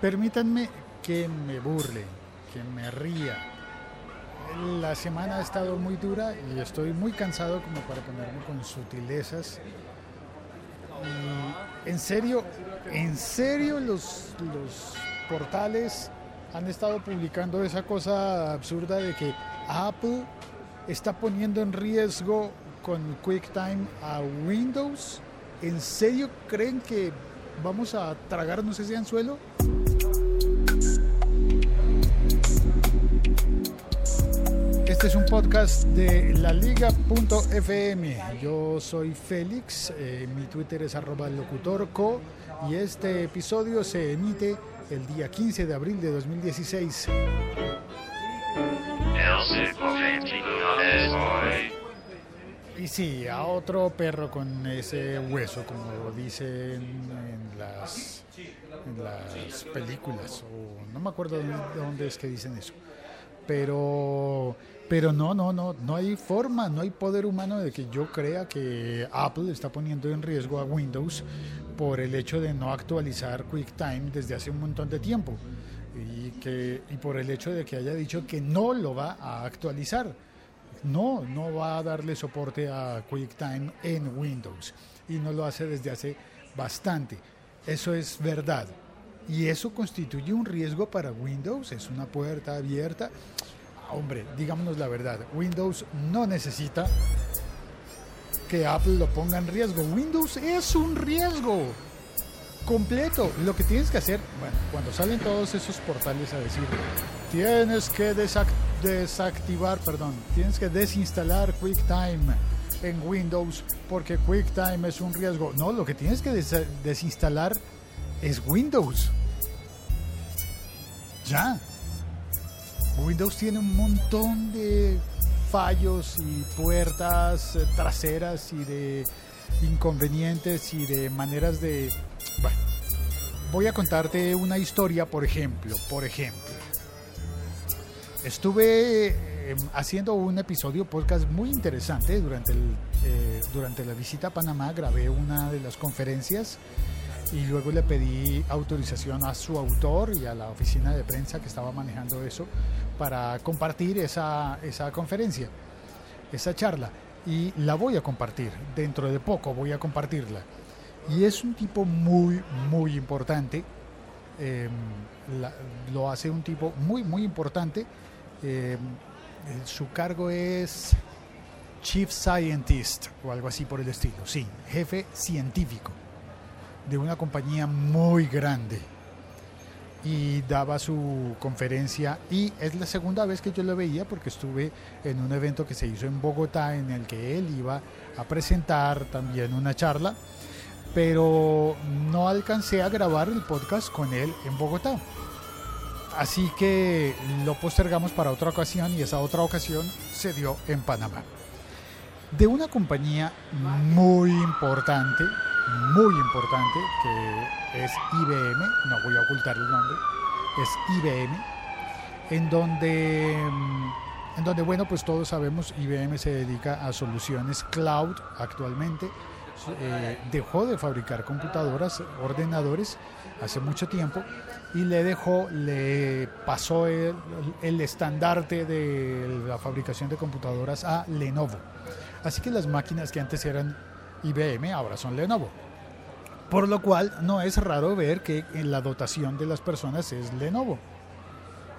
Permítanme que me burle, que me ría. La semana ha estado muy dura y estoy muy cansado como para ponerme con sutilezas. En serio, en serio los, los portales han estado publicando esa cosa absurda de que Apple está poniendo en riesgo con QuickTime a Windows. ¿En serio creen que vamos a tragarnos ese anzuelo? Este es un podcast de la liga.fm. Yo soy Félix, eh, mi Twitter es arroba locutorco y este episodio se emite el día 15 de abril de 2016. Y sí, a otro perro con ese hueso, como dicen en las, películas, no me acuerdo de dónde es que dicen eso. Pero, pero no, no, no, no hay forma, no hay poder humano de que yo crea que Apple está poniendo en riesgo a Windows por el hecho de no actualizar QuickTime desde hace un montón de tiempo y, que, y por el hecho de que haya dicho que no lo va a actualizar. No, no va a darle soporte a QuickTime en Windows y no lo hace desde hace bastante. Eso es verdad. Y eso constituye un riesgo para Windows, es una puerta abierta. Hombre, digámonos la verdad, Windows no necesita que Apple lo ponga en riesgo. Windows es un riesgo completo. Lo que tienes que hacer, bueno, cuando salen todos esos portales a decir, tienes que desactivar, perdón, tienes que desinstalar QuickTime en Windows porque QuickTime es un riesgo. No, lo que tienes que desinstalar es Windows. Ya. Windows tiene un montón de fallos y puertas eh, traseras y de inconvenientes y de maneras de... Bueno, voy a contarte una historia, por ejemplo, por ejemplo. Estuve em, haciendo un episodio podcast muy interesante durante, el, eh, durante la visita a Panamá, grabé una de las conferencias y luego le pedí autorización a su autor y a la oficina de prensa que estaba manejando eso para compartir esa, esa conferencia, esa charla. Y la voy a compartir, dentro de poco voy a compartirla. Y es un tipo muy, muy importante. Em, lo hace un tipo muy, muy importante. Em, su cargo es Chief Scientist o algo así por el estilo. Sí, jefe científico de una compañía muy grande y daba su conferencia. Y es la segunda vez que yo lo veía porque estuve en un evento que se hizo en Bogotá en el que él iba a presentar también una charla pero no alcancé a grabar el podcast con él en Bogotá. Así que lo postergamos para otra ocasión y esa otra ocasión se dio en Panamá. De una compañía muy importante muy importante que es IBM, no voy a ocultar el nombre, es IBM, en donde, mm, en donde bueno, pues todos sabemos, IBM se dedica a soluciones cloud actualmente. Eh, dejó de fabricar computadoras, ordenadores hace mucho tiempo y le dejó, le pasó el, el estandarte de la fabricación de computadoras a Lenovo. Así que las máquinas que antes eran IBM ahora son Lenovo. Por lo cual no es raro ver que en la dotación de las personas es Lenovo.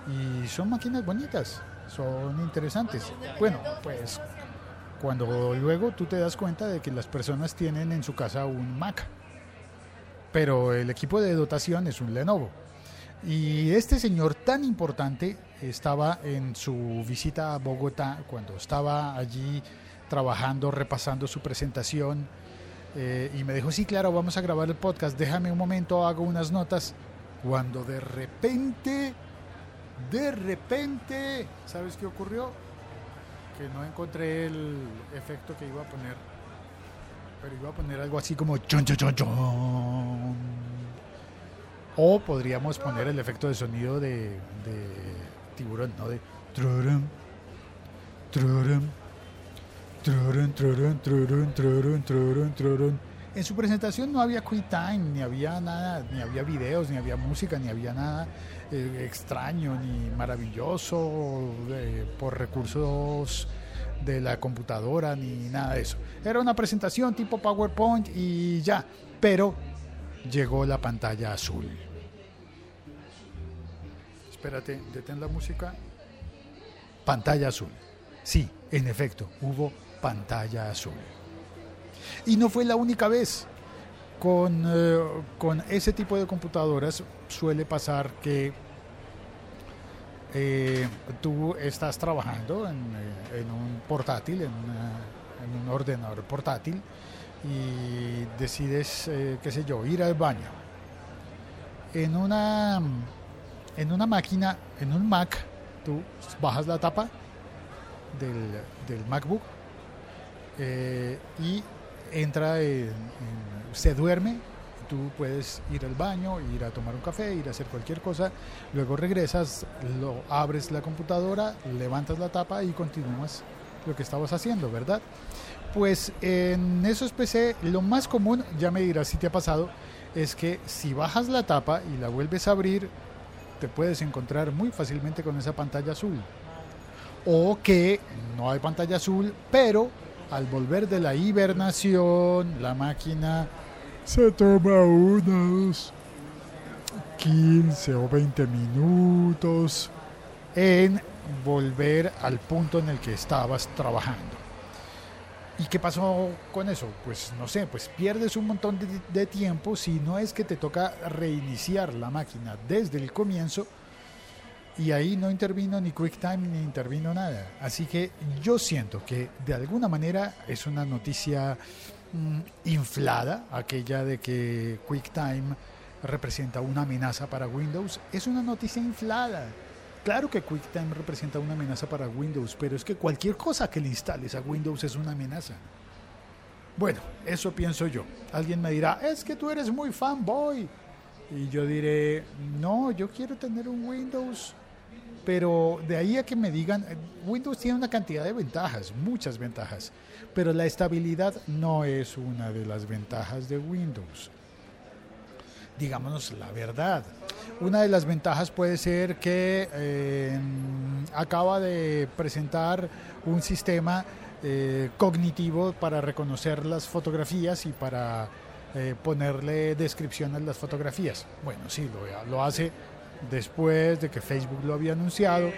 Y son máquinas bonitas, son interesantes. Bueno, pues cuando luego tú te das cuenta de que las personas tienen en su casa un Mac, pero el equipo de dotación es un Lenovo. Y este señor tan importante estaba en su visita a Bogotá, cuando estaba allí trabajando, repasando su presentación, eh, y me dijo, sí, claro, vamos a grabar el podcast, déjame un momento, hago unas notas. Cuando de repente, de repente, ¿sabes qué ocurrió? Que no encontré el efecto que iba a poner. Pero iba a poner algo así como chon, chon, chon, chon. O podríamos poner el efecto de sonido de, de tiburón, ¿no? De trurum, trurum, En su presentación no había QuickTime, ni había nada, ni había videos, ni había música, ni había nada eh, extraño, ni maravilloso eh, por recursos de la computadora, ni nada de eso. Era una presentación tipo PowerPoint y ya, pero llegó la pantalla azul. Espérate, detén la música. Pantalla azul. Sí, en efecto, hubo pantalla azul. Y no fue la única vez. Con, eh, con ese tipo de computadoras suele pasar que eh, tú estás trabajando en, eh, un portátil, en, un ordenador portátil, y decides, qué sé yo, ir al baño. En una, en una máquina, en un Mac, tú bajas la tapa del, MacBook y entra, se duerme, tú puedes ir al baño, ir a tomar un café, ir a hacer cualquier cosa, luego regresas, lo abres la computadora, levantas la tapa y continúas lo que estabas haciendo, ¿verdad? Pues en esos PC lo más común, ya me dirás si te ha pasado, es que si bajas la tapa y la vuelves a abrir, te puedes encontrar muy fácilmente con esa pantalla azul. O que no hay pantalla azul, pero al volver de la hibernación, la máquina se toma unos 15 o 20 minutos en volver al punto en el que estabas trabajando. ¿Y qué pasó con eso? Pues no sé, pues pierdes un montón de, tiempo si no es que te toca reiniciar la máquina desde el comienzo y ahí no intervino ni QuickTime ni intervino nada. Así que yo siento que de alguna manera es una noticia mm, inflada, aquella de que QuickTime representa una amenaza para Windows. Es una noticia inflada. Claro que QuickTime representa una amenaza para Windows, pero es que cualquier cosa que le instales a Windows es una amenaza. Bueno, eso pienso yo. Alguien me dirá, es que tú eres muy fanboy. Y yo diré, no, yo quiero tener un Windows pero de ahí a que me digan, eh, Windows tiene una cantidad de ventajas, muchas ventajas, pero la estabilidad no es una de las ventajas de Windows. Digámonos la verdad. Una de las ventajas puede ser que eh, acaba de presentar un sistema eh, cognitivo para reconocer las fotografías y para ponerle descripción a las fotografías. Bueno, sí, lo, lo hace después de que Facebook lo había anunciado,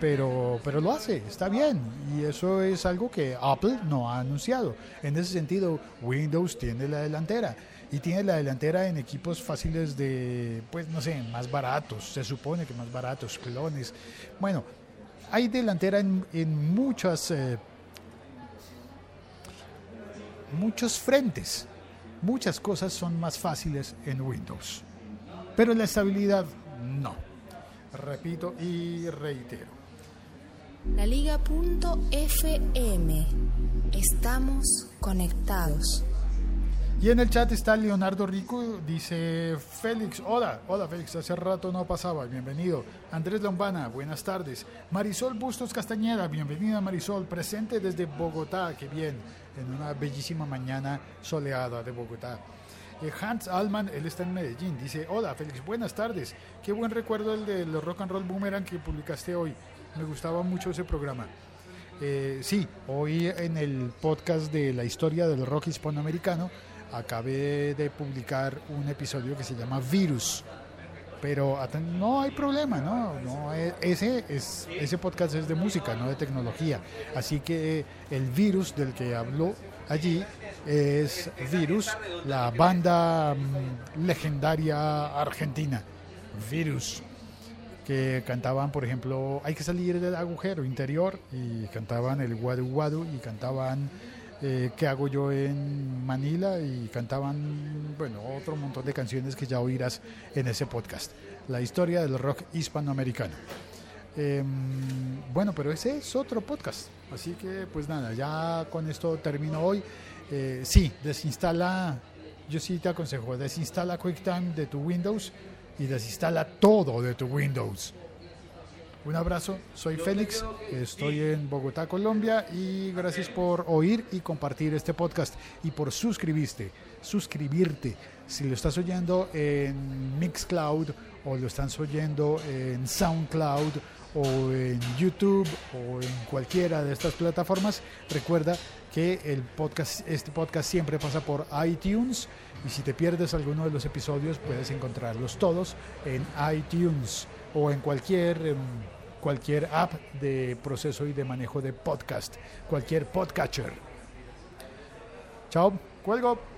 pero, pero lo hace, está bien. Y eso es algo que Apple no ha anunciado. En ese sentido, Windows tiene la delantera. Y tiene la delantera en equipos fáciles de, pues no sé, más baratos, se supone que más baratos, clones. Bueno, hay delantera en, en muchas, eh, muchos frentes. Muchas cosas son más fáciles en Windows. Pero la estabilidad no. Repito y reitero. La Liga.fm. Estamos conectados. Y en el chat está Leonardo Rico, dice Félix, hola, hola Félix, hace rato no pasaba, bienvenido. Andrés Lombana, buenas tardes. Marisol Bustos Castañeda, bienvenida Marisol, presente desde Bogotá, qué bien, en una bellísima mañana soleada de Bogotá. Eh, Hans Alman, él está en Medellín, dice, hola Félix, buenas tardes. Qué buen recuerdo el de los Rock and Roll Boomerang que publicaste hoy. Me gustaba mucho ese programa. Eh, sí, hoy en el podcast de la historia del rock hispanoamericano acabé de publicar un episodio que se llama Virus. Pero no hay problema, ¿no? no eh, ese, es, ese podcast es de música, no de tecnología. Así que el virus del que habló allí es Virus, la banda mm, legendaria argentina, Virus, que cantaban, por ejemplo, Hay que salir del agujero interior y cantaban el Guadu Guadu y cantaban eh, ¿Qué hago yo en Manila? y cantaban, bueno, otro montón de canciones que ya oirás en ese podcast, la historia del rock hispanoamericano. Em, bueno, pero ese es otro podcast. Así que, pues nada, ya con esto termino hoy. Eh, sí, desinstala, yo sí te aconsejo, desinstala QuickTime de tu Windows y desinstala todo de tu Windows. Un abrazo, soy Félix, estoy en Bogotá, Colombia y gracias por oír y compartir este podcast y por suscribirte, suscribirte. Si lo estás oyendo en Mixcloud o lo estás oyendo en SoundCloud o en YouTube o en cualquiera de estas plataformas, recuerda que el podcast, este podcast siempre pasa por iTunes y si te pierdes alguno de los episodios puedes encontrarlos todos en iTunes o en cualquier em, cualquier app de proceso y de manejo de podcast, cualquier podcatcher. Chao, cuelgo.